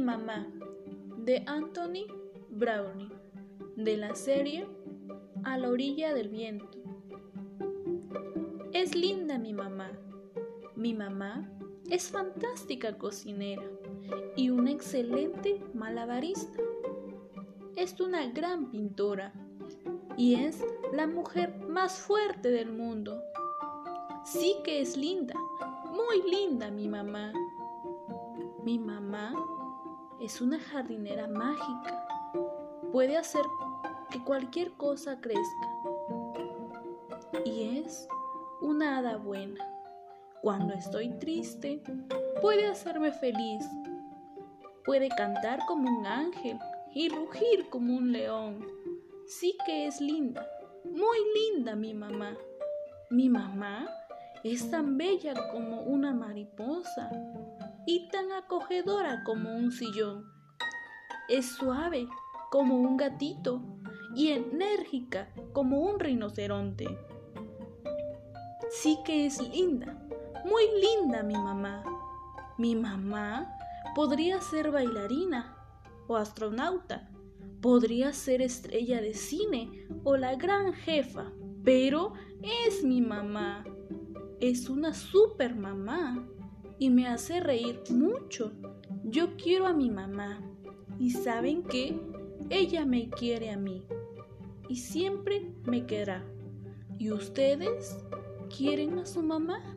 mamá de Anthony Browning de la serie A la orilla del viento. Es linda mi mamá. Mi mamá es fantástica cocinera y una excelente malabarista. Es una gran pintora y es la mujer más fuerte del mundo. Sí que es linda, muy linda mi mamá. Mi mamá es una jardinera mágica. Puede hacer que cualquier cosa crezca. Y es una hada buena. Cuando estoy triste, puede hacerme feliz. Puede cantar como un ángel y rugir como un león. Sí que es linda, muy linda mi mamá. Mi mamá es tan bella como una mariposa y tan acogedora como un sillón. Es suave como un gatito y enérgica como un rinoceronte. Sí que es linda, muy linda mi mamá. Mi mamá podría ser bailarina o astronauta, podría ser estrella de cine o la gran jefa, pero es mi mamá. Es una super mamá y me hace reír mucho. Yo quiero a mi mamá y saben que ella me quiere a mí y siempre me querrá. ¿Y ustedes quieren a su mamá?